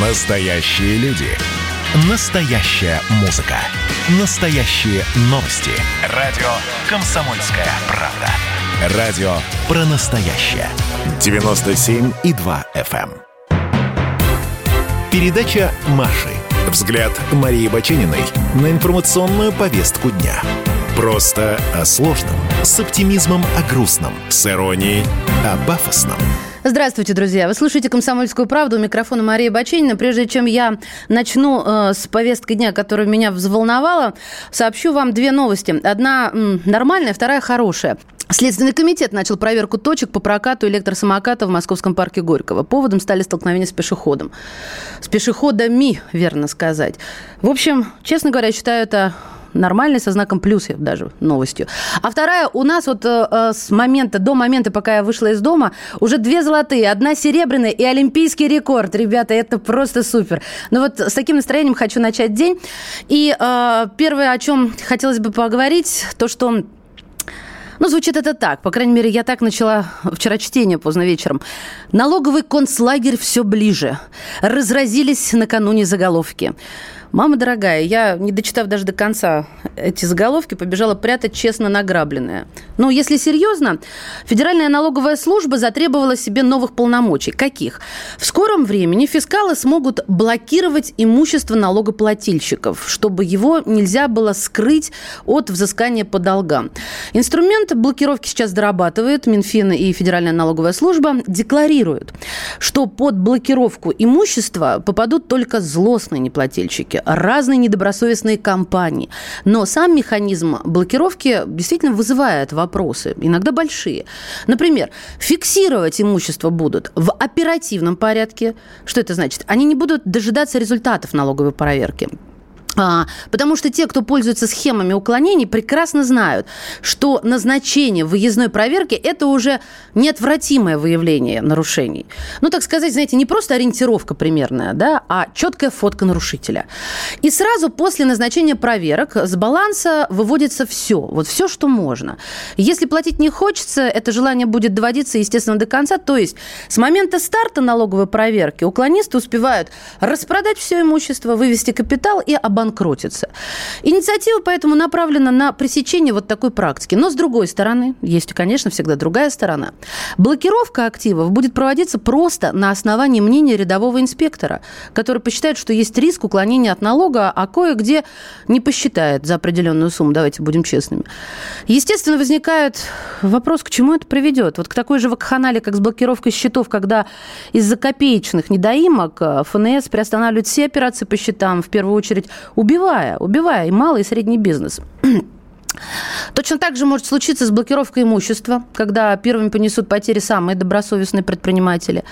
Настоящие люди. Настоящая музыка. Настоящие новости. Радио «Комсомольская правда». Радио про настоящее. 97,2 FM. эм. Передача «Маши». Взгляд Марии Бачениной на информационную повестку дня. Просто о сложном. С оптимизмом о грустном. С иронией о пафосном. Здравствуйте, друзья. Вы слушаете «Комсомольскую правду». У микрофона Мария Баченина. Прежде чем я начну э, с повестки дня, которая меня взволновала, сообщу вам две новости. Одна м, нормальная, вторая хорошая. Следственный комитет начал проверку точек по прокату электросамоката в Московском парке Горького. Поводом стали столкновения с пешеходом. С пешеходами, верно сказать. В общем, честно говоря, я считаю это нормальной, со знаком плюс даже новостью. А вторая, у нас вот э, с момента, до момента, пока я вышла из дома, уже две золотые, одна серебряная и олимпийский рекорд. Ребята, это просто супер. Ну вот с таким настроением хочу начать день. И э, первое, о чем хотелось бы поговорить, то, что ну, звучит это так. По крайней мере, я так начала вчера чтение поздно вечером. Налоговый концлагерь все ближе. Разразились накануне заголовки. Мама дорогая, я, не дочитав даже до конца эти заголовки, побежала прятать честно награбленное. Но если серьезно, Федеральная налоговая служба затребовала себе новых полномочий. Каких? В скором времени фискалы смогут блокировать имущество налогоплательщиков, чтобы его нельзя было скрыть от взыскания по долгам. Инструмент блокировки сейчас дорабатывает Минфин и Федеральная налоговая служба декларируют, что под блокировку имущества попадут только злостные неплательщики, разные недобросовестные компании. Но сам механизм блокировки действительно вызывает вопросы, иногда большие. Например, фиксировать имущество будут в оперативном порядке. Что это значит? Они не будут дожидаться результатов налоговой проверки. А, потому что те, кто пользуется схемами уклонений, прекрасно знают, что назначение выездной проверки – это уже неотвратимое выявление нарушений. Ну, так сказать, знаете, не просто ориентировка примерная, да, а четкая фотка нарушителя. И сразу после назначения проверок с баланса выводится все, вот все, что можно. Если платить не хочется, это желание будет доводиться, естественно, до конца. То есть с момента старта налоговой проверки уклонисты успевают распродать все имущество, вывести капитал и обанкротиться обанкротится. Инициатива поэтому направлена на пресечение вот такой практики. Но с другой стороны, есть, конечно, всегда другая сторона. Блокировка активов будет проводиться просто на основании мнения рядового инспектора, который посчитает, что есть риск уклонения от налога, а кое-где не посчитает за определенную сумму, давайте будем честными. Естественно, возникает вопрос, к чему это приведет. Вот к такой же вакханале, как с блокировкой счетов, когда из-за копеечных недоимок э, ФНС приостанавливает все операции по счетам, в первую очередь убивая, убивая и малый, и средний бизнес. Точно так же может случиться с блокировкой имущества, когда первыми понесут потери самые добросовестные предприниматели.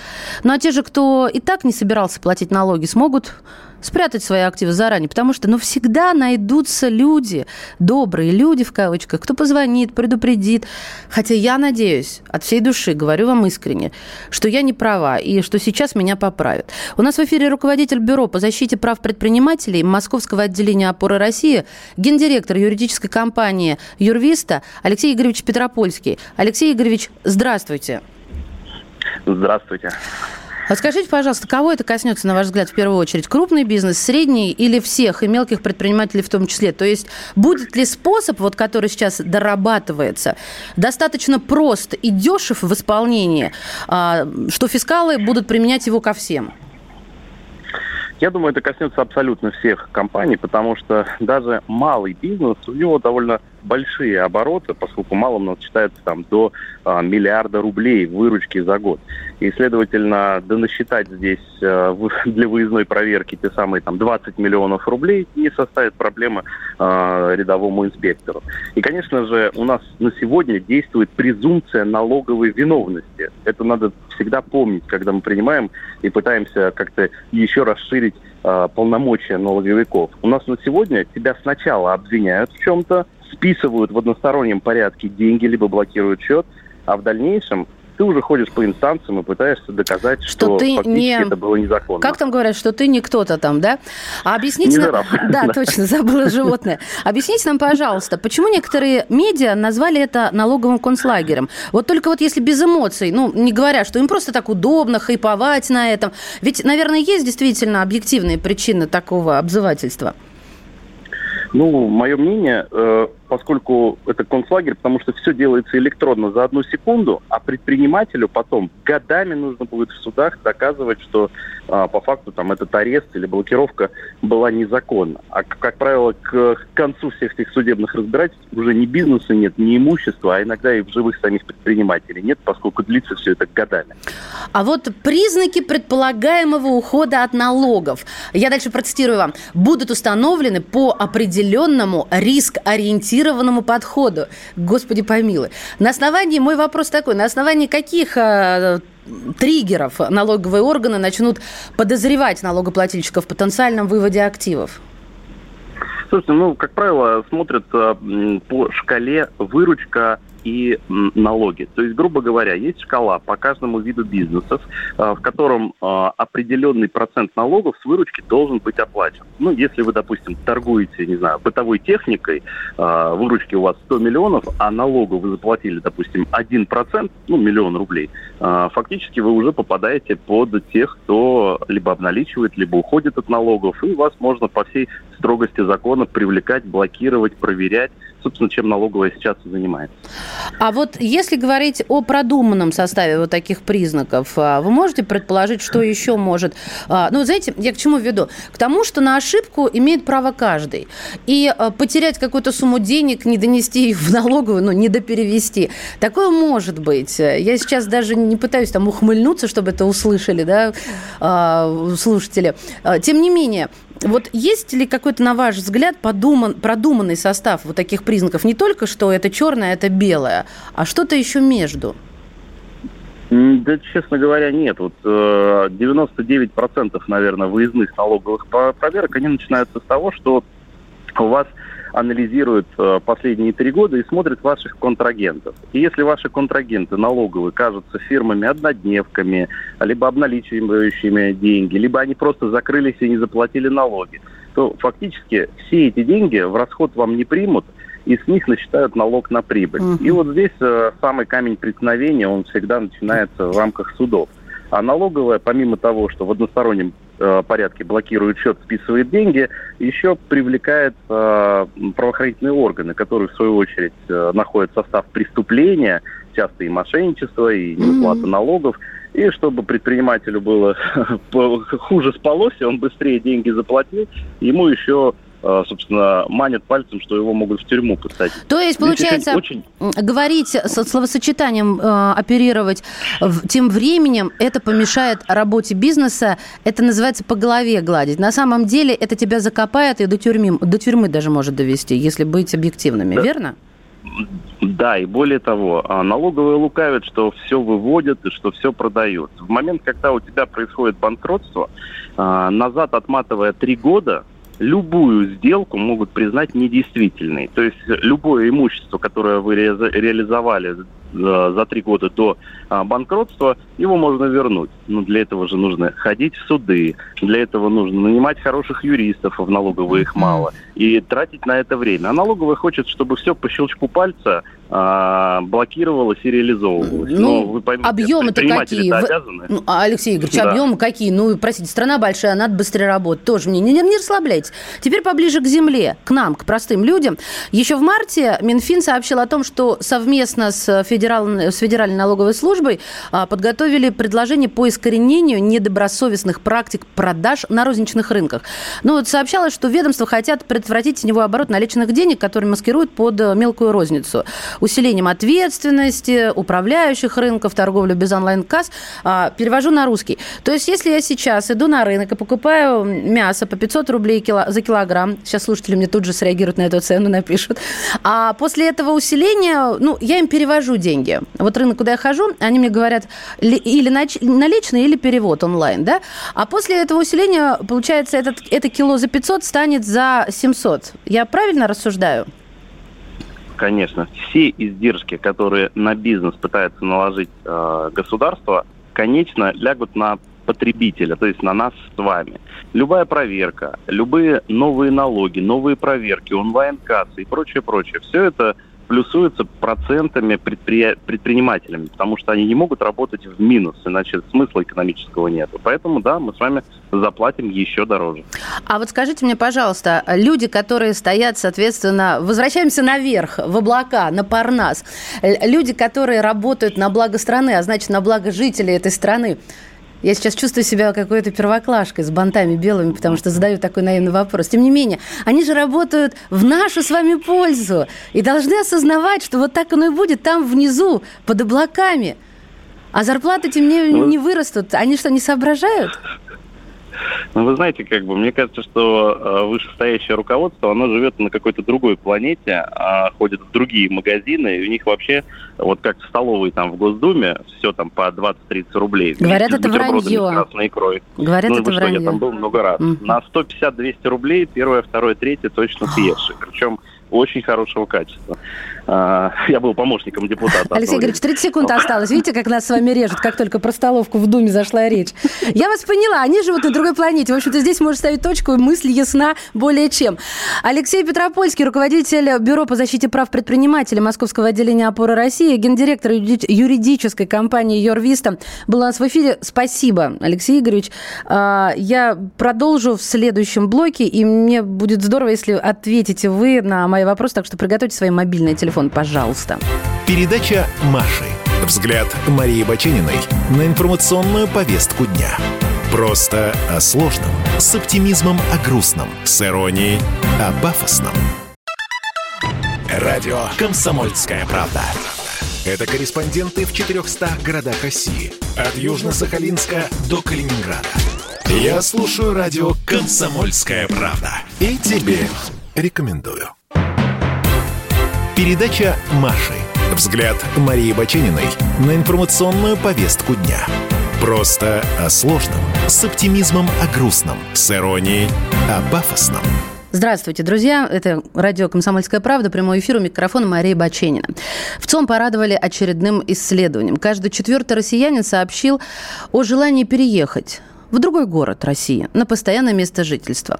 Ну а те же, кто и так не собирался платить налоги, смогут спрятать свои активы заранее, потому что, ну, всегда найдутся люди, добрые люди, в кавычках, кто позвонит, предупредит. Хотя я надеюсь, от всей души, говорю вам искренне, что я не права и что сейчас меня поправят. У нас в эфире руководитель Бюро по защите прав предпринимателей Московского отделения опоры России, гендиректор юридической компании Юрвиста Алексей Игоревич Петропольский. Алексей Игоревич, здравствуйте. Здравствуйте. А скажите, пожалуйста, кого это коснется, на ваш взгляд, в первую очередь? Крупный бизнес, средний или всех, и мелких предпринимателей в том числе? То есть будет ли способ, вот, который сейчас дорабатывается, достаточно прост и дешев в исполнении, а, что фискалы будут применять его ко всем? Я думаю, это коснется абсолютно всех компаний, потому что даже малый бизнес, у него довольно большие обороты, поскольку малым у нас считается там до а, миллиарда рублей выручки за год. И, следовательно, да насчитать здесь а, для выездной проверки те самые там 20 миллионов рублей не составит проблемы а, рядовому инспектору. И, конечно же, у нас на сегодня действует презумпция налоговой виновности. Это надо всегда помнить, когда мы принимаем и пытаемся как-то еще расширить э, полномочия налоговиков. У нас на сегодня тебя сначала обвиняют в чем-то, списывают в одностороннем порядке деньги, либо блокируют счет, а в дальнейшем ты уже ходишь по инстанциям и пытаешься доказать, что, что ты не... это было незаконно. Как там говорят, что ты не кто-то там, да? А объясните нам... Да, точно, забыла животное. Объясните нам, пожалуйста, почему некоторые медиа назвали это налоговым концлагерем? Вот только вот если без эмоций, ну, не говоря, что им просто так удобно хайповать на этом. Ведь, наверное, есть действительно объективные причины такого обзывательства. Ну, мое мнение, э, поскольку это концлагерь, потому что все делается электронно за одну секунду, а предпринимателю потом годами нужно будет в судах доказывать, что а, по факту там этот арест или блокировка была незаконна. А, как правило, к концу всех этих судебных разбирательств уже ни бизнеса нет, ни имущества, а иногда и в живых самих предпринимателей нет, поскольку длится все это годами. А вот признаки предполагаемого ухода от налогов, я дальше процитирую вам, будут установлены по определенному риск-ориентированному сбалансированному подходу. Господи помилуй. На основании, мой вопрос такой, на основании каких э, триггеров налоговые органы начнут подозревать налогоплательщиков в потенциальном выводе активов? Слушайте, ну, как правило, смотрят э, по шкале выручка и налоги. То есть, грубо говоря, есть шкала по каждому виду бизнесов, э, в котором э, определенный процент налогов с выручки должен быть оплачен. Ну, если вы, допустим, торгуете, не знаю, бытовой техникой, э, выручки у вас 100 миллионов, а налогу вы заплатили, допустим, 1%, ну, миллион рублей, фактически вы уже попадаете под тех, кто либо обналичивает, либо уходит от налогов, и вас можно по всей строгости закона привлекать, блокировать, проверять, собственно, чем налоговая сейчас и занимается. А вот если говорить о продуманном составе вот таких признаков, а, вы можете предположить, что еще может... А, ну, знаете, я к чему веду? К тому, что на ошибку имеет право каждый. И а, потерять какую-то сумму денег, не донести ее в налоговую, ну, не доперевести. Такое может быть. Я сейчас даже не пытаюсь там ухмыльнуться, чтобы это услышали, да, слушатели. Тем не менее, вот есть ли какой-то, на ваш взгляд, подуман, продуманный состав вот таких признаков? Не только, что это черное, это белое, а что-то еще между? Да, честно говоря, нет. Вот 99%, э, наверное, выездных налоговых проверок, они начинаются с того, что у вас анализирует э, последние три года и смотрит ваших контрагентов. И если ваши контрагенты налоговые кажутся фирмами-однодневками, либо обналичивающими деньги, либо они просто закрылись и не заплатили налоги, то фактически все эти деньги в расход вам не примут, и с них насчитают налог на прибыль. Uh-huh. И вот здесь э, самый камень преткновения, он всегда начинается в рамках судов. А налоговая, помимо того, что в одностороннем порядке блокирует счет, списывает деньги, еще привлекает э, правоохранительные органы, которые в свою очередь э, находят состав преступления, часто и мошенничество, и неуплата mm-hmm. налогов. И чтобы предпринимателю было хуже спалось, и он быстрее деньги заплатил, ему еще Э, собственно, манят пальцем, что его могут в тюрьму посадить. То есть, получается, очень... говорить со словосочетанием, э, оперировать тем временем, это помешает работе бизнеса, это называется по голове гладить. На самом деле это тебя закопает и до тюрьмы, до тюрьмы даже может довести, если быть объективными, да. верно? Да, и более того, а, налоговые лукавят, что все выводят и что все продают. В момент, когда у тебя происходит банкротство, а, назад отматывая три года, любую сделку могут признать недействительной. То есть любое имущество, которое вы реализовали за три года до а, банкротства, его можно вернуть. Но для этого же нужно ходить в суды, для этого нужно нанимать хороших юристов, а в налоговые их мало, и тратить на это время. А налоговая хочет, чтобы все по щелчку пальца а, блокировалось и реализовывалось. Ну, Но вы поймите, объемы-то какие? Обязаны. Ну, а, Алексей Игоревич, да. объемы какие? Ну, простите, страна большая, надо быстрее работать. Тоже мне не, не, не расслабляйтесь. Теперь поближе к земле, к нам, к простым людям. Еще в марте Минфин сообщил о том, что совместно с федерал, с Федеральной налоговой службой а, подготовили предложение по искоренению недобросовестных практик продаж на розничных рынках. Ну вот сообщалось, что ведомства хотят предотвратить теневой оборот наличных денег, который маскируют под э, мелкую розницу. Усилением ответственности управляющих рынков, торговлю без онлайн-касс. А, перевожу на русский. То есть, если я сейчас иду на рынок и покупаю мясо по 500 рублей за килограмм, сейчас слушатели мне тут же среагируют на эту цену, напишут, а после этого усиления, ну, я им перевожу деньги деньги. Вот рынок, куда я хожу, они мне говорят или наличные, или перевод онлайн, да? А после этого усиления, получается, этот, это кило за 500 станет за 700. Я правильно рассуждаю? конечно, все издержки, которые на бизнес пытается наложить э, государство, конечно, лягут на потребителя, то есть на нас с вами. Любая проверка, любые новые налоги, новые проверки, онлайн-кассы и прочее, прочее, все это плюсуется процентами предпри... предпринимателями, потому что они не могут работать в минус, иначе смысла экономического нет. Поэтому, да, мы с вами заплатим еще дороже. А вот скажите мне, пожалуйста, люди, которые стоят, соответственно, возвращаемся наверх, в облака, на Парнас, люди, которые работают на благо страны, а значит, на благо жителей этой страны, я сейчас чувствую себя какой-то первоклашкой с бантами белыми, потому что задаю такой наивный вопрос. Тем не менее, они же работают в нашу с вами пользу и должны осознавать, что вот так оно и будет там внизу, под облаками. А зарплаты тем не, ну, не вырастут. Они что, не соображают? Ну, вы знаете, как бы, мне кажется, что э, вышестоящее руководство, оно живет на какой-то другой планете, а ходит в другие магазины, и у них вообще, вот как в столовой там в Госдуме, все там по 20-30 рублей. Говорят, это вранье. Красной икрой. Говорят, ну, это что, вранье. Я там был много раз. Mm-hmm. На 150-200 рублей первое, второе, третье точно съешь. Причем очень хорошего качества. А, я был помощником депутата. Алексей Игоревич, 30 секунд осталось. Видите, как нас с вами режут, как только про столовку в Думе зашла речь. Я вас поняла, они живут на другой планете. В общем-то, здесь можно ставить точку, и мысль ясна более чем. Алексей Петропольский, руководитель Бюро по защите прав предпринимателей Московского отделения опоры России, гендиректор юридической компании Йорвиста, был у нас в эфире. Спасибо, Алексей Игоревич. А, я продолжу в следующем блоке, и мне будет здорово, если ответите вы на мои вопросы, так что приготовьте свои мобильные телефоны телефон, пожалуйста. Передача «Маши». Взгляд Марии Бачениной на информационную повестку дня. Просто о сложном, с оптимизмом о грустном, с иронией о пафосном. Радио «Комсомольская правда». Это корреспонденты в 400 городах России. От Южно-Сахалинска до Калининграда. Я слушаю радио «Комсомольская правда». И тебе рекомендую. Передача «Маши». Взгляд Марии Бачениной на информационную повестку дня. Просто о сложном, с оптимизмом о грустном, с иронией о пафосном. Здравствуйте, друзья. Это радио «Комсомольская правда», прямой эфир у микрофона Мария Баченина. В ЦОМ порадовали очередным исследованием. Каждый четвертый россиянин сообщил о желании переехать в другой город России на постоянное место жительства.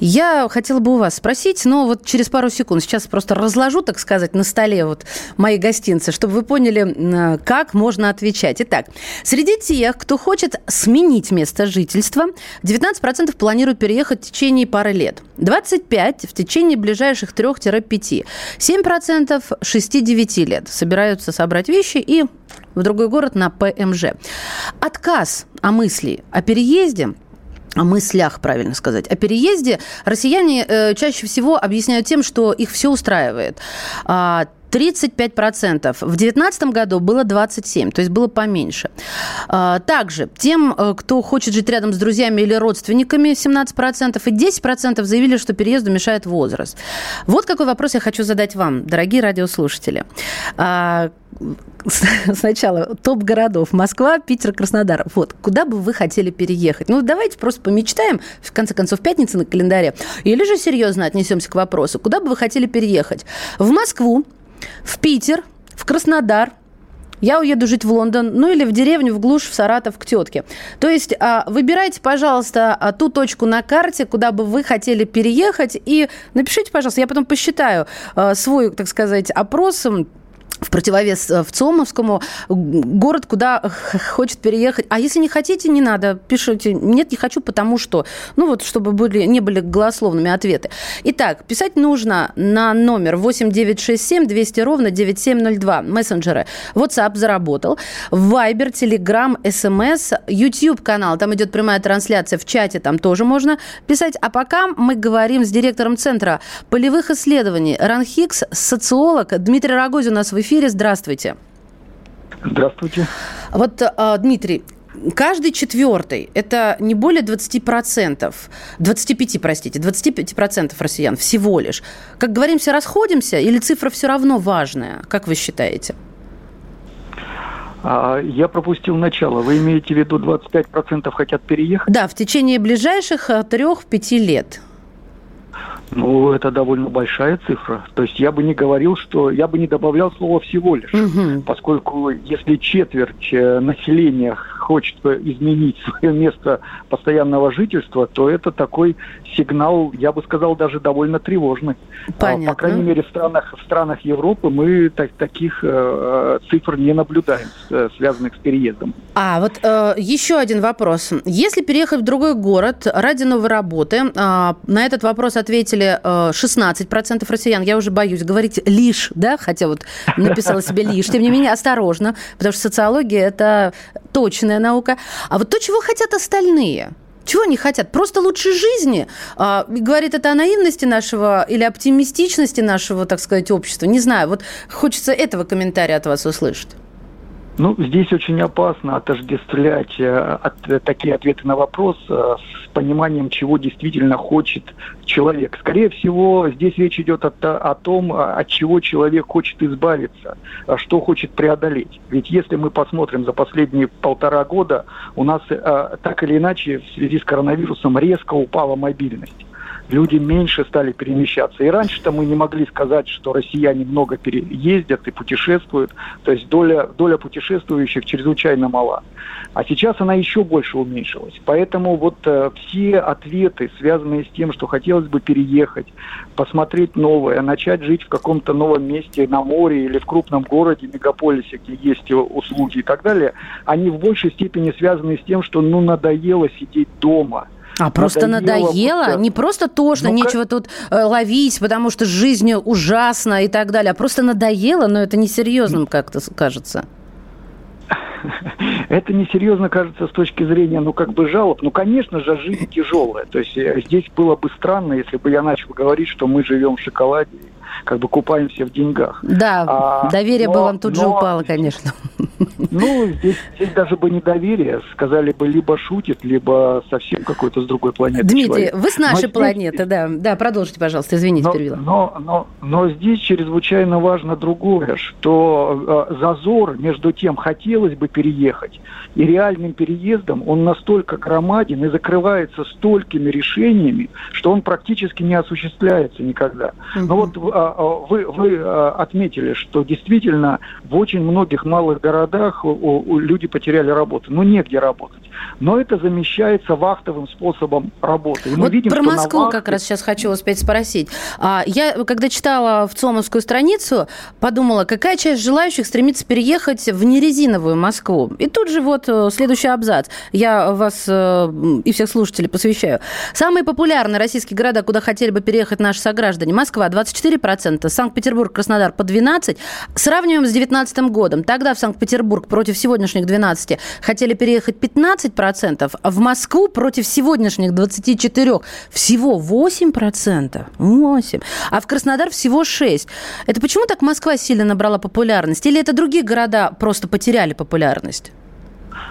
Я хотела бы у вас спросить, но вот через пару секунд сейчас просто разложу, так сказать, на столе вот мои гостинцы, чтобы вы поняли, как можно отвечать. Итак, среди тех, кто хочет сменить место жительства, 19% планируют переехать в течение пары лет, 25% в течение ближайших 3-5, 7% 6-9 лет собираются собрать вещи и в другой город на ПМЖ. Отказ о мысли о переезде – о мыслях, правильно сказать. О переезде россияне э, чаще всего объясняют тем, что их все устраивает. 35%. А, в 2019 году было 27, то есть было поменьше. А, также тем, э, кто хочет жить рядом с друзьями или родственниками, 17%, и 10% заявили, что переезду мешает возраст. Вот какой вопрос я хочу задать вам, дорогие радиослушатели. А, сначала топ городов. Москва, Питер, Краснодар. Вот, куда бы вы хотели переехать? Ну, давайте просто помечтаем, в конце концов, пятница на календаре. Или же серьезно отнесемся к вопросу. Куда бы вы хотели переехать? В Москву, в Питер, в Краснодар, я уеду жить в Лондон, ну или в деревню, в глушь, в Саратов к тетке. То есть а, выбирайте, пожалуйста, а, ту точку на карте, куда бы вы хотели переехать, и напишите, пожалуйста, я потом посчитаю а, свой, так сказать, опрос в противовес э, в Цомовскому, город, куда хочет переехать. А если не хотите, не надо, пишите. Нет, не хочу, потому что. Ну вот, чтобы были, не были голословными ответы. Итак, писать нужно на номер 8967 200 ровно 9702. Мессенджеры. WhatsApp заработал. Viber, Telegram, SMS, YouTube канал. Там идет прямая трансляция в чате, там тоже можно писать. А пока мы говорим с директором Центра полевых исследований РАНХИКС, социолог Дмитрий Рогозин у нас в эфире эфире. Здравствуйте. Здравствуйте. Вот, а, Дмитрий, каждый четвертый, это не более 20%, 25, простите, 25% россиян всего лишь. Как говорим, расходимся или цифра все равно важная? Как вы считаете? А, я пропустил начало. Вы имеете в виду 25% хотят переехать? Да, в течение ближайших 3-5 лет. Ну, это довольно большая цифра. То есть я бы не говорил, что я бы не добавлял слово всего лишь, угу. поскольку если четверть э, населения хочет изменить свое место постоянного жительства, то это такой сигнал, я бы сказал, даже довольно тревожный. Понятно. По крайней мере, в странах, в странах Европы мы так, таких э, цифр не наблюдаем, э, связанных с переездом. А, вот э, еще один вопрос. Если переехать в другой город ради новой работы, э, на этот вопрос ответили э, 16% россиян. Я уже боюсь говорить лишь, да, хотя вот написала себе лишь. Тем не менее, осторожно, потому что социология – это точная наука. А вот то, чего хотят остальные – чего они хотят? Просто лучшей жизни? А, говорит это о наивности нашего или оптимистичности нашего, так сказать, общества? Не знаю. Вот хочется этого комментария от вас услышать. Ну, здесь очень опасно отождествлять э, от, э, такие ответы на вопрос э, с пониманием, чего действительно хочет человек. Скорее всего, здесь речь идет о, о том, от чего человек хочет избавиться, а что хочет преодолеть. Ведь если мы посмотрим за последние полтора года, у нас так или иначе в связи с коронавирусом резко упала мобильность люди меньше стали перемещаться. И раньше-то мы не могли сказать, что россияне много переездят и путешествуют. То есть доля, доля путешествующих чрезвычайно мала. А сейчас она еще больше уменьшилась. Поэтому вот э, все ответы, связанные с тем, что хотелось бы переехать, посмотреть новое, начать жить в каком-то новом месте на море или в крупном городе, мегаполисе, где есть услуги и так далее, они в большей степени связаны с тем, что ну надоело сидеть дома – а просто надоело? Не просто тошно, ну, нечего как... тут э, ловить, потому что жизнь ужасна и так далее, а просто надоело, но это несерьезным как-то кажется. Это несерьезно кажется с точки зрения, ну, как бы жалоб. Ну, конечно же, жизнь тяжелая. То есть э, здесь было бы странно, если бы я начал говорить, что мы живем в шоколаде, как бы купаемся в деньгах. Да, а, доверие но, бы вам тут но, же упало, конечно. Ну, здесь, здесь даже бы не доверие. Сказали бы, либо шутит, либо совсем какой-то с другой планеты Дмитрий, человек. вы с нашей но планеты, здесь... да. Да, продолжите, пожалуйста, извините, но, перевела. Но, но, но здесь чрезвычайно важно другое, что э, зазор между тем, хотелось бы переехать, и реальным переездом, он настолько громаден и закрывается столькими решениями, что он практически не осуществляется никогда. Угу. Но вот а, вы, вы а, отметили, что действительно в очень многих малых городах люди потеряли работу. Ну, негде работать. Но это замещается вахтовым способом работы. И мы вот видим, про Москву вахте... как раз сейчас хочу успеть спросить. Я, когда читала в ЦОМовскую страницу, подумала, какая часть желающих стремится переехать в нерезиновую Москву. И тут же вот э, следующий абзац. Я вас э, и всех слушателей посвящаю. Самые популярные российские города, куда хотели бы переехать наши сограждане. Москва 24%, Санкт-Петербург, Краснодар по 12%. Сравниваем с 2019 годом. Тогда в Санкт-Петербург против сегодняшних 12 хотели переехать 15%, а в Москву против сегодняшних 24 всего 8%. 8%. А в Краснодар всего 6%. Это почему так Москва сильно набрала популярность? Или это другие города просто потеряли популярность?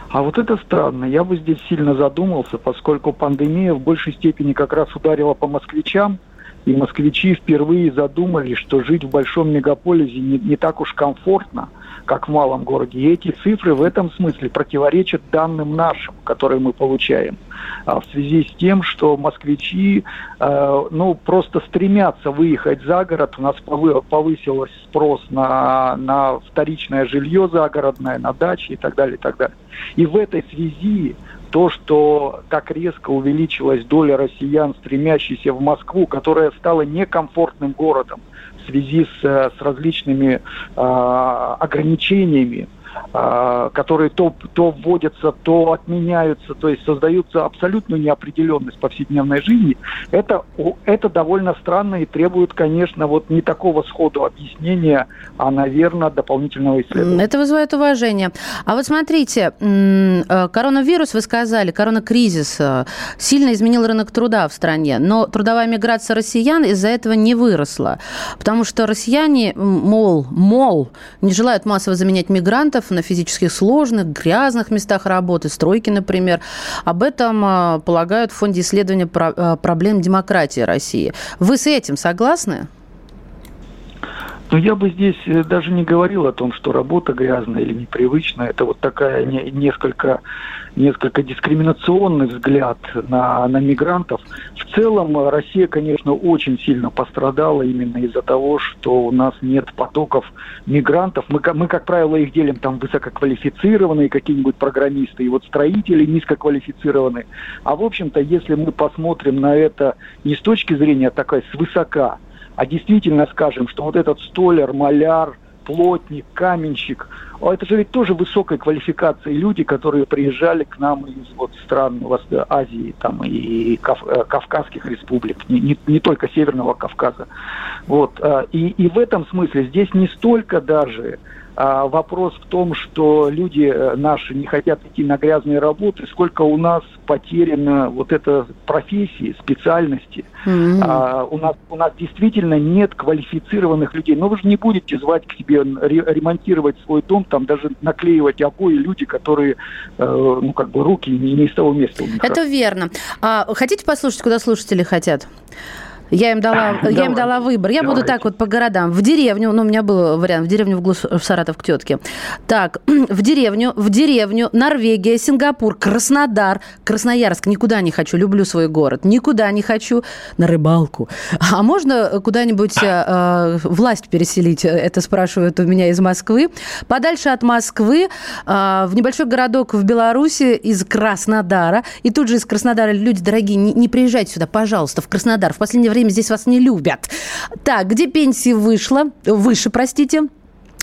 А вот это странно. Я бы здесь сильно задумался, поскольку пандемия в большей степени как раз ударила по москвичам, и москвичи впервые задумались, что жить в большом мегаполисе не, не так уж комфортно, как в малом городе. И эти цифры в этом смысле противоречат данным нашим, которые мы получаем. А в связи с тем, что москвичи э, ну, просто стремятся выехать за город. У нас повысился спрос на, на вторичное жилье загородное, на дачи и так далее, и так далее. И в этой связи то, что так резко увеличилась доля россиян, стремящихся в Москву, которая стала некомфортным городом в связи с, э, с различными э, ограничениями, которые то, то вводятся, то отменяются, то есть создаются абсолютную неопределенность повседневной жизни, это, это довольно странно и требует, конечно, вот не такого сходу объяснения, а, наверное, дополнительного исследования. Это вызывает уважение. А вот смотрите, э, коронавирус, вы сказали, коронакризис э, сильно изменил рынок труда в стране, но трудовая миграция россиян из-за этого не выросла, потому что россияне, мол, мол, не желают массово заменять мигрантов, на физических сложных, грязных местах работы, стройки, например. Об этом а, полагают в Фонде исследования а, проблем демократии России. Вы с этим согласны? Но я бы здесь э, даже не говорил о том, что работа грязная или непривычная. Это вот такая не, несколько, несколько дискриминационный взгляд на, на мигрантов. В целом э, Россия, конечно, очень сильно пострадала именно из-за того, что у нас нет потоков мигрантов. Мы, мы как правило, их делим там высококвалифицированные какие-нибудь программисты и вот строители низкоквалифицированные. А в общем-то, если мы посмотрим на это не с точки зрения такой свысока, а действительно скажем, что вот этот столяр, маляр, плотник, каменщик, а это же ведь тоже высокой квалификации люди, которые приезжали к нам из вот стран Азии там, и Кав, э, Кавказских республик, не, не, не только Северного Кавказа. Вот. А, и, и в этом смысле здесь не столько даже вопрос в том, что люди э, наши не хотят идти на грязные работы, сколько у нас потеряно вот это профессии, специальности. Mm-hmm. А, у, нас, у нас действительно нет квалифицированных людей. Но вы же не будете звать к себе ремонтировать свой дом, там даже наклеивать обои люди, которые, э, ну, как бы руки не, не из того места у них. Это верно. А, хотите послушать, куда слушатели хотят? Я им дала, я им дала выбор. Я Давайте. буду так вот по городам. В деревню, ну, у меня был вариант, в деревню в, Глус, в Саратов к тетке. Так, в деревню, в деревню, Норвегия, Сингапур, Краснодар, Красноярск. Никуда не хочу, люблю свой город. Никуда не хочу на рыбалку. А можно куда-нибудь э, э власть переселить? Это спрашивают у меня из Москвы. Подальше от Москвы, э, в небольшой городок в Беларуси из Краснодара. И тут же из Краснодара люди дорогие, не, не приезжайте сюда, пожалуйста, в Краснодар. В последнее время время здесь вас не любят. Так, где пенсия вышла, выше, простите,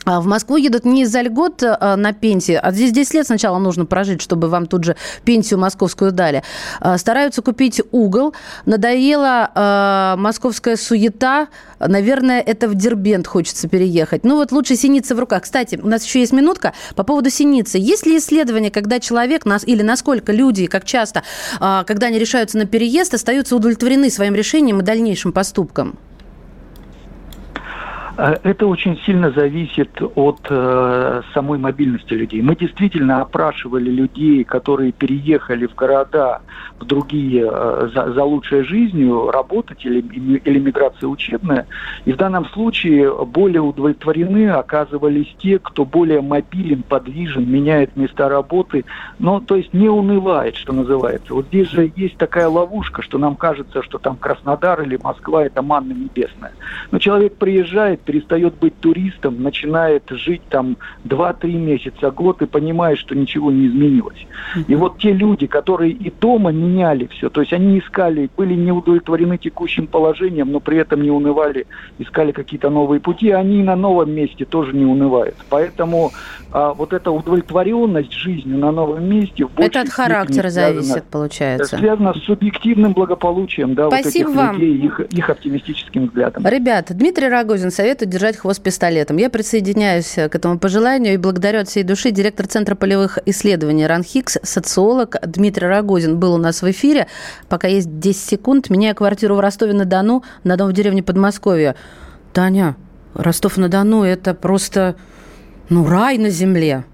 в Москву едут не из-за льгот а, на пенсии, а здесь 10 лет сначала нужно прожить, чтобы вам тут же пенсию московскую дали. А, стараются купить угол. Надоела московская суета. Наверное, это в Дербент хочется переехать. Ну вот лучше синица в руках. Кстати, у нас еще есть минутка по поводу синицы. Есть ли исследование, когда человек, или насколько люди, как часто, когда они решаются на переезд, остаются удовлетворены своим решением и дальнейшим поступком? Э, это очень сильно зависит от э, самой мобильности людей. Мы действительно опрашивали людей, которые переехали в города, в другие э, за, за лучшей жизнью, работать или, или миграция учебная. И в данном случае более удовлетворены оказывались те, кто более мобилен, подвижен, меняет места работы, но то есть не унывает, что называется. Вот здесь же есть такая ловушка, что нам кажется, что там Краснодар или Москва это манна небесная. Но человек приезжает, перестает быть туристом, начинает жить там 2-3 месяца, год и понимает, что ничего не изменилось. И вот те люди, которые и дома меняли все, то есть они искали, были не удовлетворены текущим положением, но при этом не унывали, искали какие-то новые пути, они на новом месте тоже не унывают. Поэтому а, вот эта удовлетворенность жизнью на новом месте... Это от характера связано, зависит, получается. Связано с субъективным благополучием, да, Спасибо вот этих вам. людей, их, их оптимистическим взглядом. Ребята, Дмитрий Рогозин советует держать хвост пистолетом. Я присоединяюсь к этому пожеланию и благодарю от всей души директор Центра полевых исследований РАНХИКС, социолог Дмитрий Рогозин был у нас в эфире. Пока есть 10 секунд. Меняю квартиру в Ростове-на-Дону на дом в деревне Подмосковья. Таня, Ростов-на-Дону – это просто ну, рай на земле.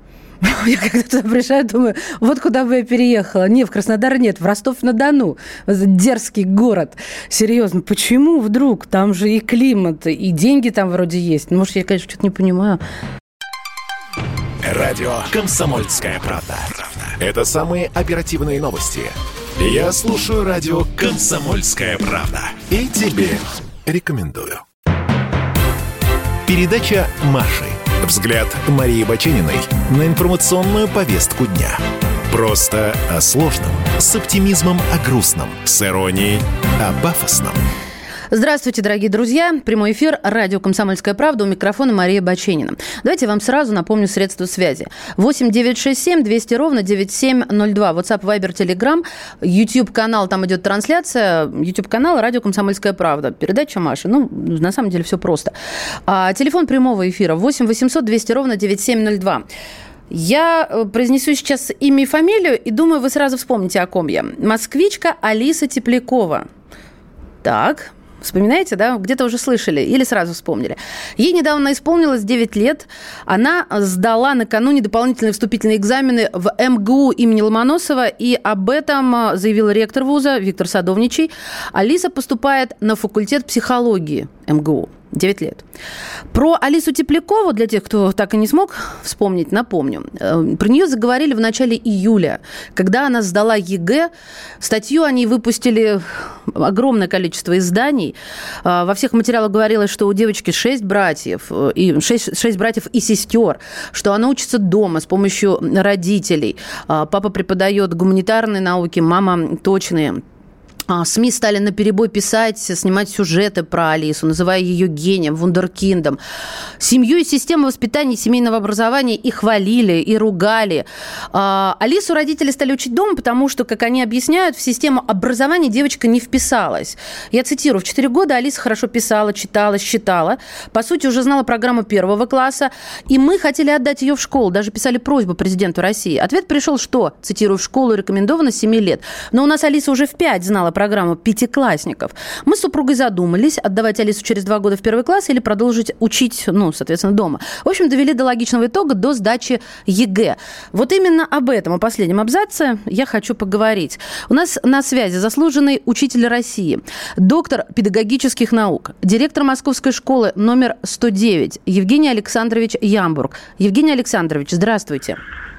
Я когда туда приезжаю, думаю, вот куда бы я переехала. Не, в Краснодар нет, в Ростов-на-Дону. Дерзкий город. Серьезно, почему вдруг? Там же и климат, и деньги там вроде есть. Ну, может, я, конечно, что-то не понимаю. Радио «Комсомольская правда». Это самые оперативные новости. Я слушаю радио «Комсомольская правда». И тебе рекомендую. Передача «Маши». Взгляд Марии Бачениной на информационную повестку дня. Просто о сложном, с оптимизмом о грустном, с иронией о пафосном – Здравствуйте, дорогие друзья. Прямой эфир. Радио «Комсомольская правда». У микрофона Мария Баченина. Давайте я вам сразу напомню средства связи. 8 967 200 ровно 9702. WhatsApp, Viber, Telegram. YouTube-канал, там идет трансляция. YouTube-канал «Радио «Комсомольская правда». Передача Маши. Ну, на самом деле все просто. А, телефон прямого эфира 8 800 200 ровно 9702. Я э, произнесу сейчас имя и фамилию, и думаю, вы сразу вспомните, о ком я. Москвичка Алиса Теплякова. Так, Вспоминаете, да? Где-то уже слышали или сразу вспомнили. Ей недавно исполнилось 9 лет. Она сдала накануне дополнительные вступительные экзамены в МГУ имени Ломоносова, и об этом а, заявил ректор вуза Виктор Садовничий. Алиса поступает на факультет психологии МГУ. 9 лет. Про Алису Теплякову, для тех, кто так и не смог вспомнить, напомню. Э, про нее заговорили в начале июля, когда она сдала ЕГЭ. Статью они выпустили огромное количество изданий. Э, во всех материалах говорилось, что у девочки 6 братьев, э, и 6, 6 братьев и сестер, что она учится дома с помощью родителей. Папа преподает гуманитарные науки, мама точные СМИ стали на перебой писать, снимать сюжеты про Алису, называя ее гением, вундеркиндом. Семью и систему воспитания и семейного образования и хвалили, и ругали. А, Алису родители стали учить дома, потому что, как они объясняют, в систему образования девочка не вписалась. Я цитирую, в 4 года Алиса хорошо писала, читала, считала. По сути, уже знала программу первого класса. И мы хотели отдать ее в школу, даже писали просьбу президенту России. Ответ пришел, что, цитирую, в школу рекомендовано с 7 лет. Но у нас Алиса уже в 5 знала программу пятиклассников. Мы с супругой задумались, отдавать Алису через два года в первый класс или продолжить учить, ну, соответственно, дома. В общем, довели до логичного итога до сдачи ЕГЭ. Вот именно об этом, о последнем абзаце я хочу поговорить. У нас на связи заслуженный учитель России, доктор педагогических наук, директор Московской школы номер 109 Евгений Александрович Ямбург. Евгений Александрович, здравствуйте. Здравствуйте,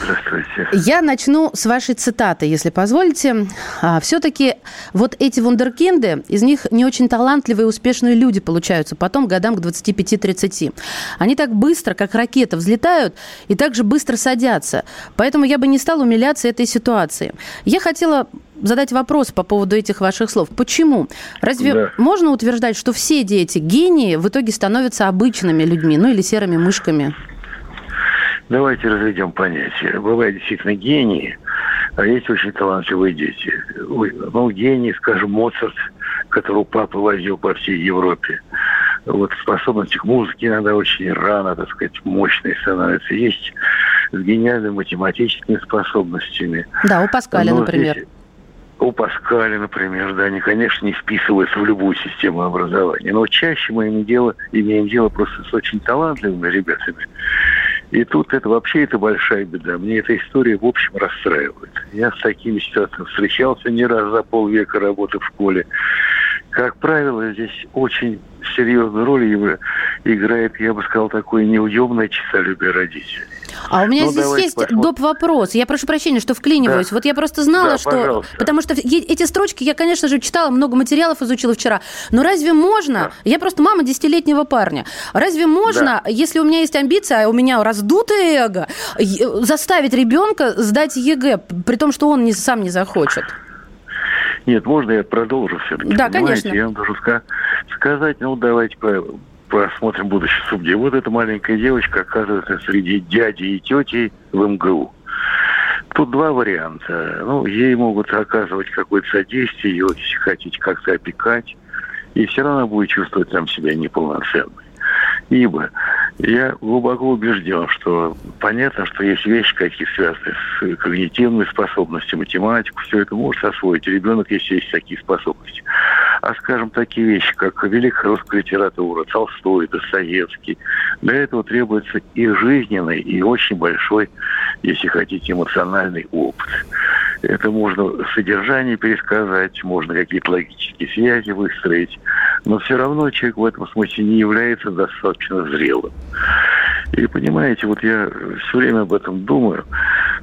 здравствуйте. Я начну с вашей цитаты, если позволите. А, Все-таки вот эти вундеркинды, из них не очень талантливые и успешные люди получаются потом годам к 25-30. Они так быстро, как ракета, взлетают и так же быстро садятся. Поэтому я бы не стала умиляться этой ситуации. Я хотела задать вопрос по поводу этих ваших слов. Почему? Разве да. можно утверждать, что все дети гении в итоге становятся обычными людьми, ну или серыми мышками? Давайте разведем понятие. Бывают действительно гении, а есть очень талантливые дети. Ну, гений, скажем, Моцарт, которого папа возил по всей Европе. Вот способности к музыке иногда очень рано, так сказать, мощные становятся. Есть с гениальными математическими способностями. Да, у Паскаля, Но например. Здесь, у Паскаля, например, да, они, конечно, не вписываются в любую систему образования. Но чаще мы имеем дело, имеем дело просто с очень талантливыми ребятами, и тут это вообще это большая беда. Мне эта история в общем расстраивает. Я с такими ситуациями встречался не раз за полвека работы в школе. Как правило, здесь очень серьезную роль играет, я бы сказал, такое неуемное честолюбие родителей. А у меня ну, здесь есть посмотрим. доп. вопрос. Я прошу прощения, что вклиниваюсь. Да. Вот я просто знала, да, что... Пожалуйста. Потому что эти строчки я, конечно же, читала, много материалов изучила вчера. Но разве можно... Да. Я просто мама десятилетнего парня. Разве можно, да. если у меня есть амбиция, а у меня раздутое эго, заставить ребенка сдать ЕГЭ, при том, что он не, сам не захочет? Нет, можно я продолжу все-таки? Да, понимаете? конечно. Я вам должен сказать, ну, давайте посмотрим будущее судьи. Вот эта маленькая девочка оказывается среди дяди и тети в МГУ. Тут два варианта. Ну, ей могут оказывать какое-то содействие, ее, если хотите, как-то опекать, и все равно будет чувствовать там себя неполноценной. Ибо я глубоко убежден, что понятно, что есть вещи какие связаны с когнитивной способностью, математику, все это может освоить ребенок, если есть такие способности. А, скажем, такие вещи, как великая русская литература, Толстой, Достоевский, для этого требуется и жизненный, и очень большой, если хотите, эмоциональный опыт. Это можно содержание пересказать, можно какие-то логические связи выстроить, но все равно человек в этом смысле не является достаточно зрелым. И понимаете, вот я все время об этом думаю.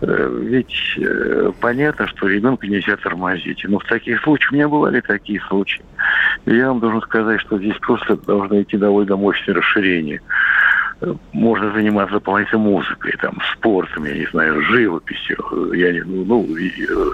Э, ведь э, понятно, что ребенка нельзя тормозить. Но в таких случаях, у меня бывали такие случаи. Я вам должен сказать, что здесь просто должно идти довольно мощное расширение можно заниматься дополнительно музыкой, там, спортом, я не знаю, живописью. Я не, ну, э,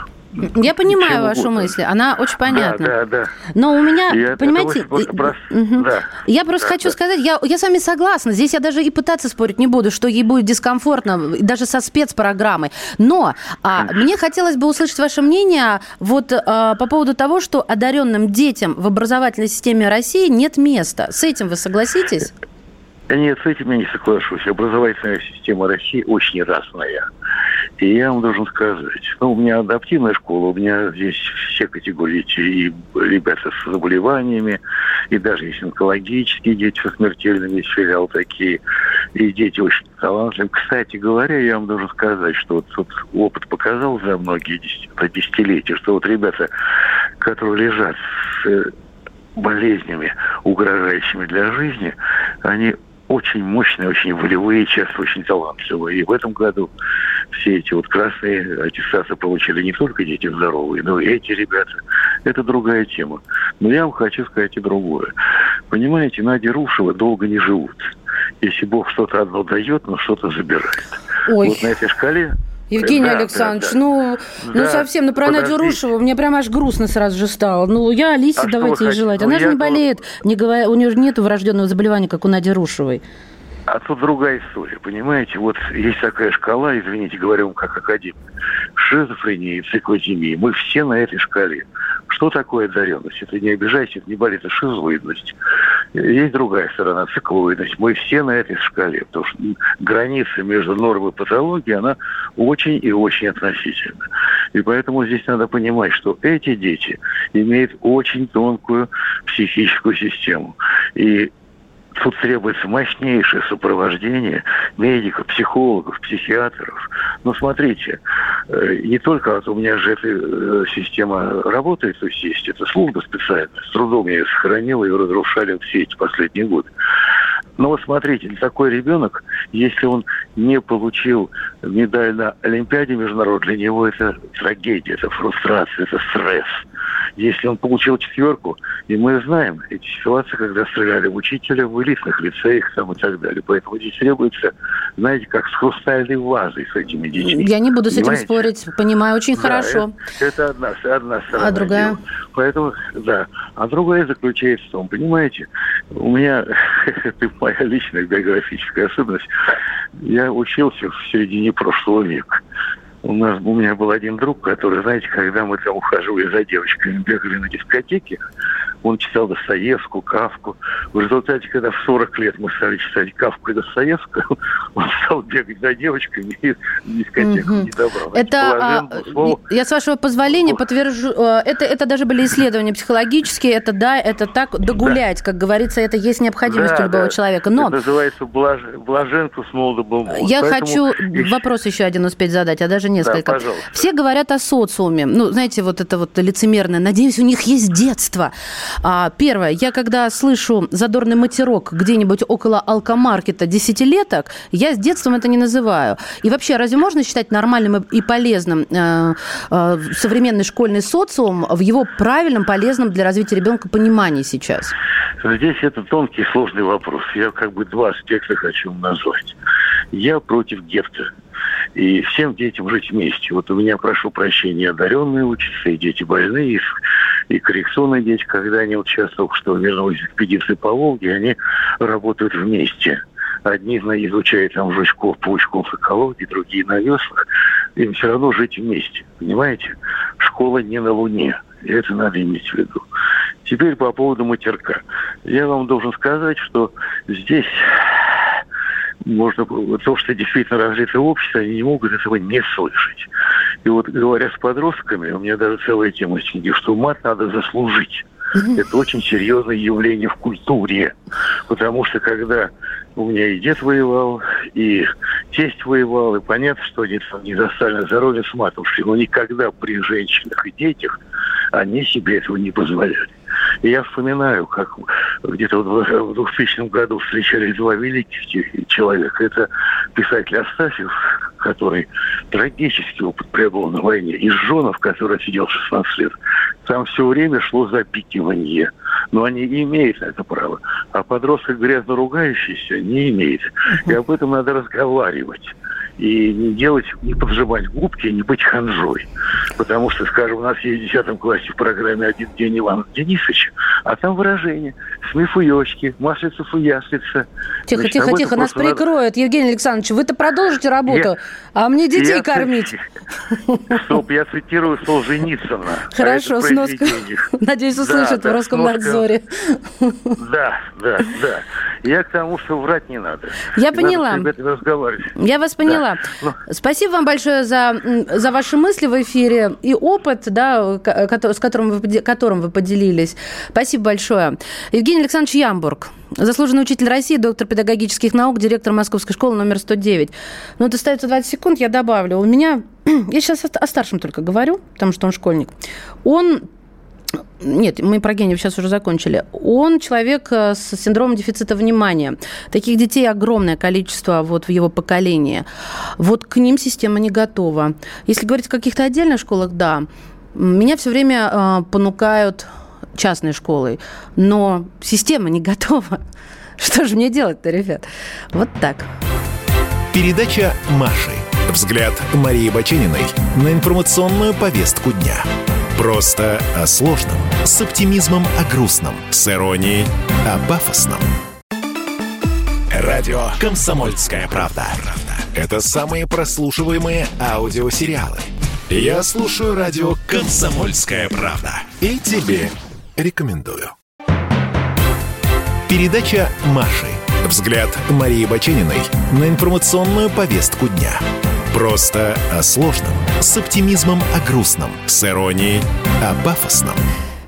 я понимаю вашу угодно. мысль, она очень понятна. Да, да, да. Но у меня, я понимаете, просто, угу. да, я просто да, хочу да. сказать, я, я с вами согласна. Здесь я даже и пытаться спорить не буду, что ей будет дискомфортно, даже со спецпрограммой. Но а, мне хотелось бы услышать ваше мнение вот а, по поводу того, что одаренным детям в образовательной системе России нет места. С этим вы согласитесь? Нет, с этим я не соглашусь. Образовательная система России очень разная. И я вам должен сказать, ну, у меня адаптивная школа, у меня здесь все категории и ребята с заболеваниями, и даже есть онкологические дети со смертельными, есть филиал такие, и дети очень талантливые. Кстати говоря, я вам должен сказать, что вот, вот опыт показал за многие десятилетия, что вот ребята, которые лежат с болезнями, угрожающими для жизни, они очень мощные, очень волевые, часто очень талантливые. И в этом году все эти вот красные аттестаты получили не только дети здоровые, но и эти ребята. Это другая тема. Но я вам хочу сказать и другое. Понимаете, Надя Рушева долго не живут. Если Бог что-то одно дает, но что-то забирает. Ой. Вот на этой шкале Евгений да, Александрович, да, да. ну, ну да, ну совсем, ну про Надю Рушеву мне прям аж грустно сразу же стало. Ну, я Алисе а давайте ей желать. Она ну, же не болеет, не говоря, у нее же нет врожденного заболевания, как у Нади Рушевой. А тут другая история, понимаете? Вот есть такая шкала, извините, говорю вам как академик. Шизофрения и циклотемия. Мы все на этой шкале. Что такое одаренность? Это не обижайся, это не болит, это шизоидность. Есть другая сторона, циклоидность. Мы все на этой шкале, потому что граница между нормой и патологией, она очень и очень относительна. И поэтому здесь надо понимать, что эти дети имеют очень тонкую психическую систему. И Тут требуется мощнейшее сопровождение медиков, психологов, психиатров. Но смотрите, э, не только вот у меня же эта э, система работает, то есть есть эта служба специальная, с трудом я ее сохранил и разрушали все эти последние годы. Но вот смотрите, такой ребенок, если он не получил медаль на Олимпиаде международной, для него это трагедия, это фрустрация, это стресс если он получил четверку, и мы знаем эти ситуации, когда стреляли в учителя в элитных лицеях там, и так далее. Поэтому здесь требуется, знаете, как с хрустальной вазой с этими детьми. Я не буду с этим спорить, понимаю очень да, хорошо. Это, это одна, одна сторона. А другая? Дела. Поэтому, да. А другая заключается в том, понимаете, у меня, это моя личная биографическая особенность, я учился в середине прошлого века. У, нас, у меня был один друг, который, знаете, когда мы там ухаживали за девочками, бегали на дискотеке, он читал Достоевскую, Кавку. В результате, когда в 40 лет мы стали читать Кавку и Достоевскую, он стал бегать за девочками и дискотеку угу. не добрал. Это, а, слово... я с вашего позволения подтвержу, э, это, это даже были исследования психологические, это да, это так, догулять, да. как говорится, это есть необходимость да, у любого да. человека. Но... Это называется блаж... блаженство с молода был Я Поэтому... хочу вопрос еще один успеть задать, а даже несколько. Да, Все говорят о социуме. Ну, знаете, вот это вот лицемерное. Надеюсь, у них есть детство. А, первое, я когда слышу задорный матерок где-нибудь около алкомаркета десятилеток, я с детством это не называю. И вообще, разве можно считать нормальным и полезным э, э, современный школьный социум в его правильном, полезном для развития ребенка понимании сейчас? Здесь это тонкий, сложный вопрос. Я как бы два аспекта хочу назвать. Я против гетто и всем детям жить вместе. Вот у меня, прошу прощения, одаренные учатся, и дети больные, и, и коррекционные дети, когда они вот сейчас только что вернулись в экспедиции по Волге, они работают вместе. Одни изучают там жучков, паучков, экологии, другие на веслах. Им все равно жить вместе, понимаете? Школа не на Луне. И это надо иметь в виду. Теперь по поводу матерка. Я вам должен сказать, что здесь можно то, что действительно развитое общество, они не могут этого не слышать. И вот говоря с подростками, у меня даже целая тема сидит, что мат надо заслужить. Это очень серьезное явление в культуре. Потому что когда у меня и дед воевал, и тесть воевал, и понятно, что они там не застали на здоровье с матушкой, но никогда при женщинах и детях они себе этого не позволяли. И я вспоминаю, как где-то в 2000 году встречались два великих человека. Это писатель Астафьев, который трагический опыт приобрел на войне, и Жонов, который сидел 16 лет. Там все время шло запикивание. Но они имеют это права. А подросток грязно ругающийся не имеет. И об этом надо разговаривать и не делать, не поджимать губки, не быть ханжой. Потому что, скажем, у нас есть в 10 классе в программе «Один день Иван Денисович», а там выражение «смифуёчки», «маслица фуяслица». Тихо, Значит, тихо, тихо, нас надо... прикроют. Евгений Александрович, вы-то продолжите работу, я, а мне детей я кормить. Стоп, я цитирую Солженицына. Хорошо, сноска. Надеюсь, услышат да, в Роскомнадзоре. Да, да, да. Я к тому, что врать не надо. Я поняла. Я вас поняла. Да. Ну. Спасибо вам большое за, за ваши мысли в эфире и опыт, да, с которым вы, которым вы поделились. Спасибо большое. Евгений Александрович Ямбург, заслуженный учитель России, доктор педагогических наук, директор Московской школы номер 109. Ну, это остается 20 секунд, я добавлю. У меня, я сейчас о старшем только говорю, потому что он школьник. Он нет, мы про гениев сейчас уже закончили. Он человек э, с синдромом дефицита внимания. Таких детей огромное количество вот в его поколении. Вот к ним система не готова. Если говорить о каких-то отдельных школах, да. Меня все время э, понукают частной школой, но система не готова. Что же мне делать-то, ребят? Вот так. Передача Маши. Взгляд Марии Бачениной на информационную повестку дня. Просто о сложном, с оптимизмом о грустном, с иронией о пафосном. Радио «Комсомольская правда». Это самые прослушиваемые аудиосериалы. Я слушаю радио «Комсомольская правда». И тебе рекомендую. Передача Маши. Взгляд Марии Бачениной на информационную повестку дня. Просто о сложном, с оптимизмом о грустном, с иронией о пафосном.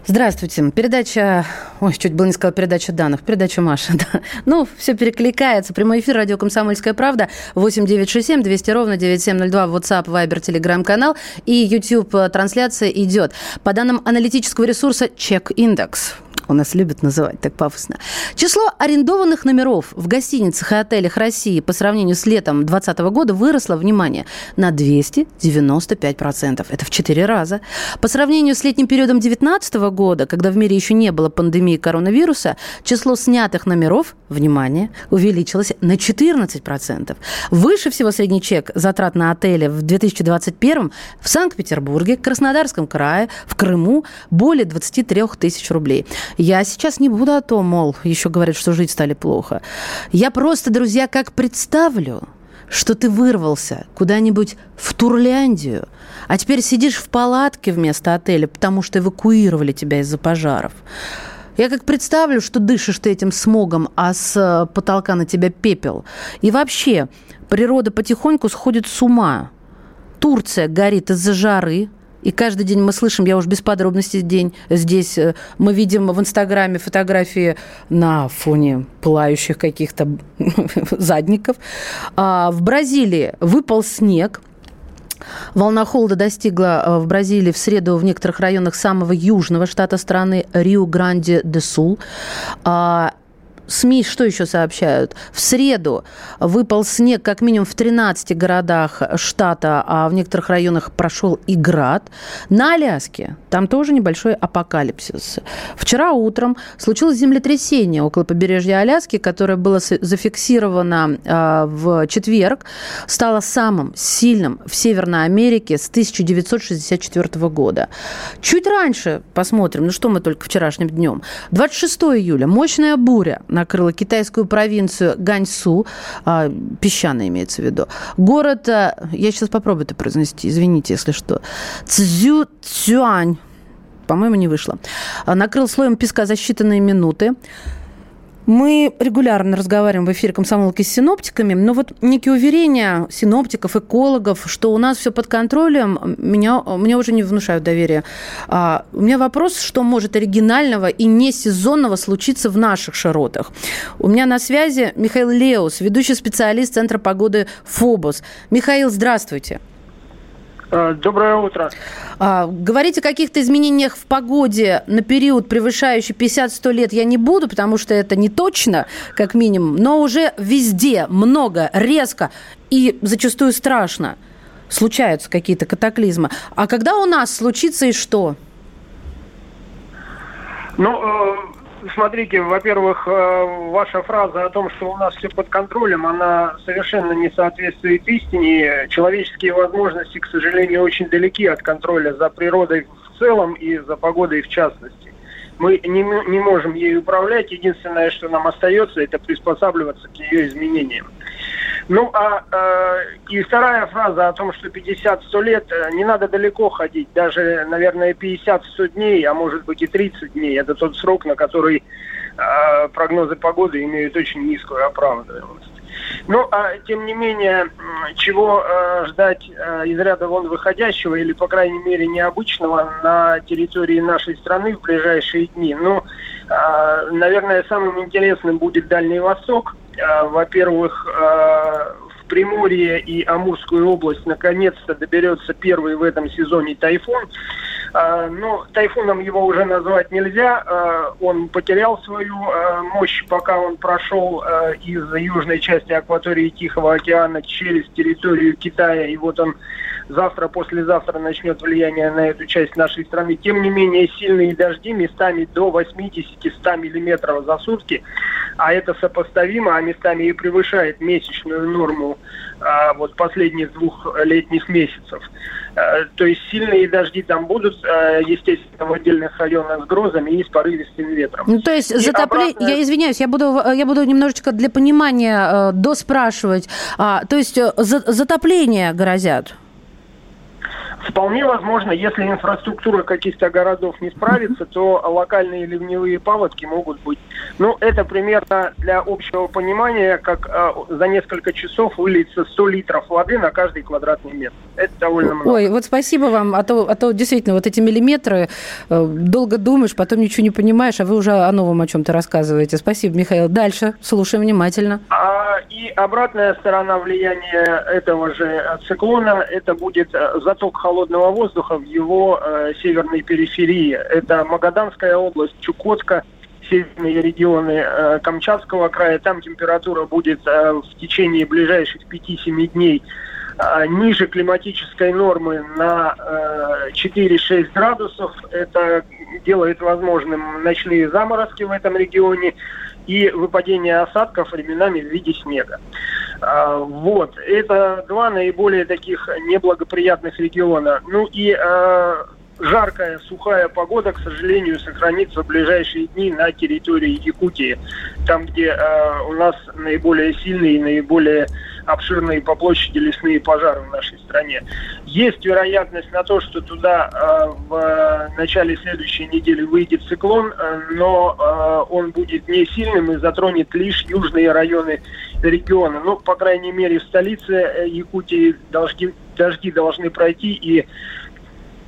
Здравствуйте. Передача... Ой, чуть было не сказала передача данных. Передача Маша, да. Ну, все перекликается. Прямой эфир, радио «Комсомольская правда». 8 967 200 ровно 9702. WhatsApp, Viber, Telegram-канал. И YouTube-трансляция идет. По данным аналитического ресурса «Чек Индекс» у нас любят называть так пафосно. Число арендованных номеров в гостиницах и отелях России по сравнению с летом 2020 года выросло, внимание, на 295%. Это в 4 раза. По сравнению с летним периодом 2019 года, когда в мире еще не было пандемии коронавируса, число снятых номеров, внимание, увеличилось на 14%. Выше всего средний чек затрат на отели в 2021 в Санкт-Петербурге, Краснодарском крае, в Крыму более 23 тысяч рублей. Я сейчас не буду о том, мол, еще говорят, что жить стали плохо. Я просто, друзья, как представлю, что ты вырвался куда-нибудь в Турляндию, а теперь сидишь в палатке вместо отеля, потому что эвакуировали тебя из-за пожаров. Я как представлю, что дышишь ты этим смогом, а с потолка на тебя пепел. И вообще, природа потихоньку сходит с ума. Турция горит из-за жары, и каждый день мы слышим, я уж без подробностей день здесь, э, мы видим в Инстаграме фотографии на фоне пылающих каких-то задников. А в Бразилии выпал снег, Волна холода достигла э, в Бразилии в среду в некоторых районах самого южного штата страны Рио-Гранди-де-Сул. СМИ что еще сообщают? В среду выпал снег как минимум в 13 городах штата, а в некоторых районах прошел и град. На Аляске там тоже небольшой апокалипсис. Вчера утром случилось землетрясение около побережья Аляски, которое было зафиксировано а, в четверг, стало самым сильным в Северной Америке с 1964 года. Чуть раньше посмотрим, ну что мы только вчерашним днем. 26 июля мощная буря накрыла китайскую провинцию Ганьсу, а, песчаная имеется в виду. Город, а, я сейчас попробую это произнести, извините, если что, Цзю Цюань, по-моему, не вышло. А, накрыл слоем песка за считанные минуты. Мы регулярно разговариваем в эфире комсомолки с синоптиками, но вот некие уверения синоптиков, экологов, что у нас все под контролем, меня, меня уже не внушают доверия. А, у меня вопрос, что может оригинального и не сезонного случиться в наших широтах. У меня на связи Михаил Леус, ведущий специалист Центра погоды ФОБОС. Михаил, здравствуйте. Э, доброе утро. А, говорить о каких-то изменениях в погоде на период, превышающий 50-100 лет, я не буду, потому что это не точно, как минимум, но уже везде много, резко и зачастую страшно случаются какие-то катаклизмы. А когда у нас случится и что? Ну, э, смотрите, во-первых, э, ваша фраза о том, что у нас все под контролем, она совершенно не соответствует истине. Человеческие возможности, к сожалению, очень далеки от контроля за природой в целом и за погодой в частности. Мы не, не можем ей управлять. Единственное, что нам остается, это приспосабливаться к ее изменениям. Ну, а э, и вторая фраза о том, что 50-100 лет, э, не надо далеко ходить. Даже, наверное, 50-100 дней, а может быть и 30 дней. Это тот срок, на который э, прогнозы погоды имеют очень низкую оправданность. Ну, а тем не менее, чего э, ждать э, из ряда вон выходящего, или, по крайней мере, необычного на территории нашей страны в ближайшие дни? Ну, э, наверное, самым интересным будет Дальний Восток – во-первых, э, в Приморье и Амурскую область наконец-то доберется первый в этом сезоне тайфун. Но тайфуном его уже назвать нельзя. Он потерял свою мощь, пока он прошел из южной части акватории Тихого океана через территорию Китая. И вот он завтра, послезавтра начнет влияние на эту часть нашей страны. Тем не менее, сильные дожди местами до 80-100 миллиметров за сутки, а это сопоставимо, а местами и превышает месячную норму а, вот последних двух летних месяцев. А, то есть сильные дожди там будут, а, естественно, в отдельных районах с грозами и с порывистым ветром. Ну, то есть затопление... Обратно... Я извиняюсь, я буду, я буду немножечко для понимания э, доспрашивать. А, то есть э, за, затопление грозят? Вполне возможно, если инфраструктура каких-то городов не справится, то локальные ливневые паводки могут быть. Ну, это примерно для общего понимания, как э, за несколько часов выльется 100 литров воды на каждый квадратный метр. Это довольно много. Ой, вот спасибо вам, а то, а то действительно вот эти миллиметры, э, долго думаешь, потом ничего не понимаешь, а вы уже о новом о чем-то рассказываете. Спасибо, Михаил. Дальше, слушаем внимательно. А, и обратная сторона влияния этого же циклона, это будет э, заток холодного воздуха в его э, северной периферии. Это Магаданская область, Чукотка, северные регионы э, Камчатского края. Там температура будет э, в течение ближайших 5-7 дней э, ниже климатической нормы на э, 4-6 градусов. Это делает возможным ночные заморозки в этом регионе и выпадение осадков временами в виде снега. А, вот, это два наиболее таких неблагоприятных региона. Ну и а, жаркая, сухая погода, к сожалению, сохранится в ближайшие дни на территории Якутии, там, где э, у нас наиболее сильные и наиболее обширные по площади лесные пожары в нашей стране. Есть вероятность на то, что туда э, в начале следующей недели выйдет циклон, э, но э, он будет не сильным и затронет лишь южные районы региона. Ну, по крайней мере, в столице э, Якутии дожди, дожди должны пройти и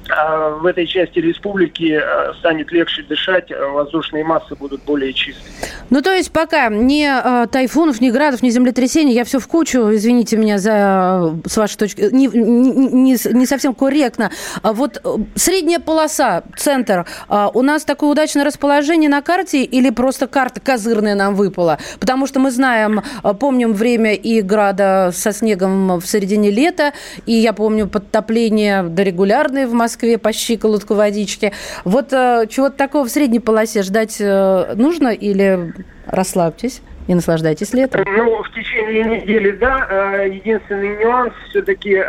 в этой части республики э, станет легче дышать, э, воздушные массы будут более чистые. Ну, то есть пока ни э, тайфунов, ни градов, ни землетрясений, я все в кучу, извините меня за, с вашей точки, не, не, не совсем корректно. А вот средняя полоса, центр, у нас такое удачное расположение на карте или просто карта козырная нам выпала? Потому что мы знаем, помним время и града со снегом в середине лета, и я помню подтопление дорегулярное в Москве, Москве по щиколотку водички. Вот э, чего-то такого в средней полосе ждать э, нужно или расслабьтесь? и наслаждайтесь летом. Ну, в течение недели, да. Э, единственный нюанс, все-таки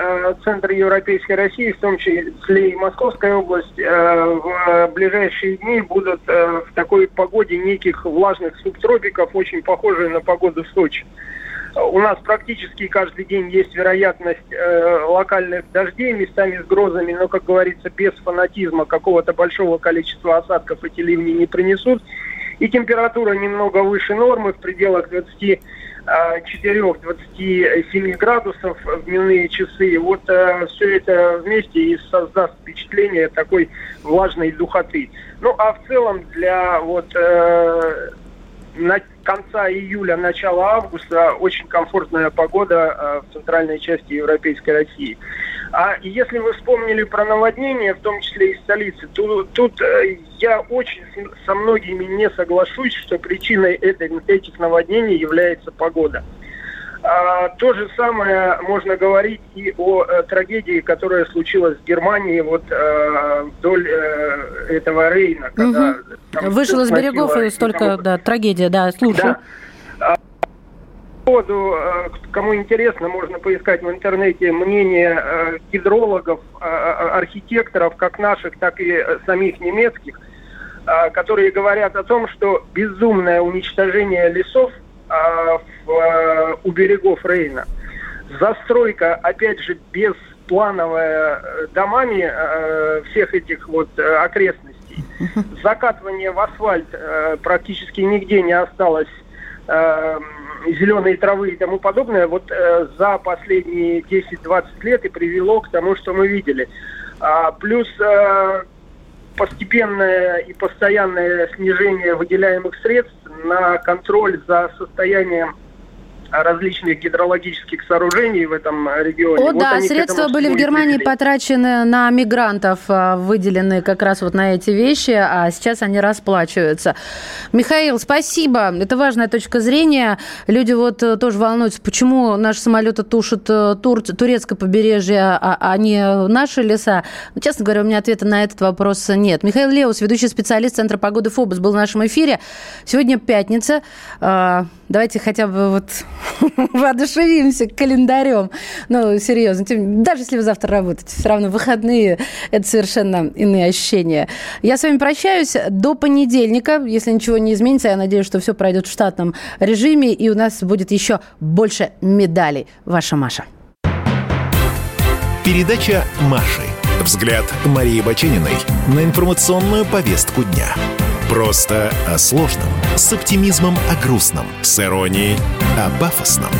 центр Европейской России, в том числе и Московская область, в ближайшие дни будут в такой погоде неких влажных субтропиков, очень похожие на погоду в Сочи. У нас практически каждый день есть вероятность э, локальных дождей, местами с грозами, но, как говорится, без фанатизма какого-то большого количества осадков эти ливни не принесут. И температура немного выше нормы, в пределах 24-27 э, градусов в дневные часы. Вот э, все это вместе и создаст впечатление такой влажной духоты. Ну а в целом для вот э, на конца июля, начала августа очень комфортная погода э, в центральной части Европейской России. А если вы вспомнили про наводнение, в том числе и столицы, то тут э, я очень со многими не соглашусь, что причиной этих наводнений является погода. А, то же самое можно говорить и о э, трагедии, которая случилась в Германии вот э, вдоль э, этого Рейна. Когда, угу. Вышел из берегов и столько, да, трагедия, да, слушаю. Да. поводу, э, кому интересно, можно поискать в интернете мнение э, гидрологов, архитекторов, как наших, так и самих немецких, которые говорят о том, что безумное уничтожение лесов а, в, а, у берегов Рейна. Застройка, опять же, бесплановая э, домами э, всех этих вот э, окрестностей. Закатывание в асфальт практически нигде не осталось зеленой травы и тому подобное, вот э, за последние 10-20 лет и привело к тому, что мы видели. А, плюс э, постепенное и постоянное снижение выделяемых средств на контроль за состоянием различных гидрологических сооружений в этом регионе. О, вот да, средства были в Германии привели. потрачены на мигрантов, а, выделены как раз вот на эти вещи, а сейчас они расплачиваются. Михаил, спасибо. Это важная точка зрения. Люди вот э, тоже волнуются, почему наши самолеты тушат э, тур, турецкое побережье, а, а не наши леса. Но, честно говоря, у меня ответа на этот вопрос нет. Михаил Леус, ведущий специалист Центра погоды ФОБОС, был в нашем эфире. Сегодня пятница. А, давайте хотя бы вот воодушевимся календарем. Ну, серьезно. Даже если вы завтра работаете, все равно выходные – это совершенно иные ощущения. Я с вами прощаюсь до понедельника. Если ничего не изменится, я надеюсь, что все пройдет в штатном режиме, и у нас будет еще больше медалей. Ваша Маша. Передача Маши. Взгляд Марии Бачениной на информационную повестку дня. Просто о сложном, с оптимизмом о грустном, с иронией о пафосном.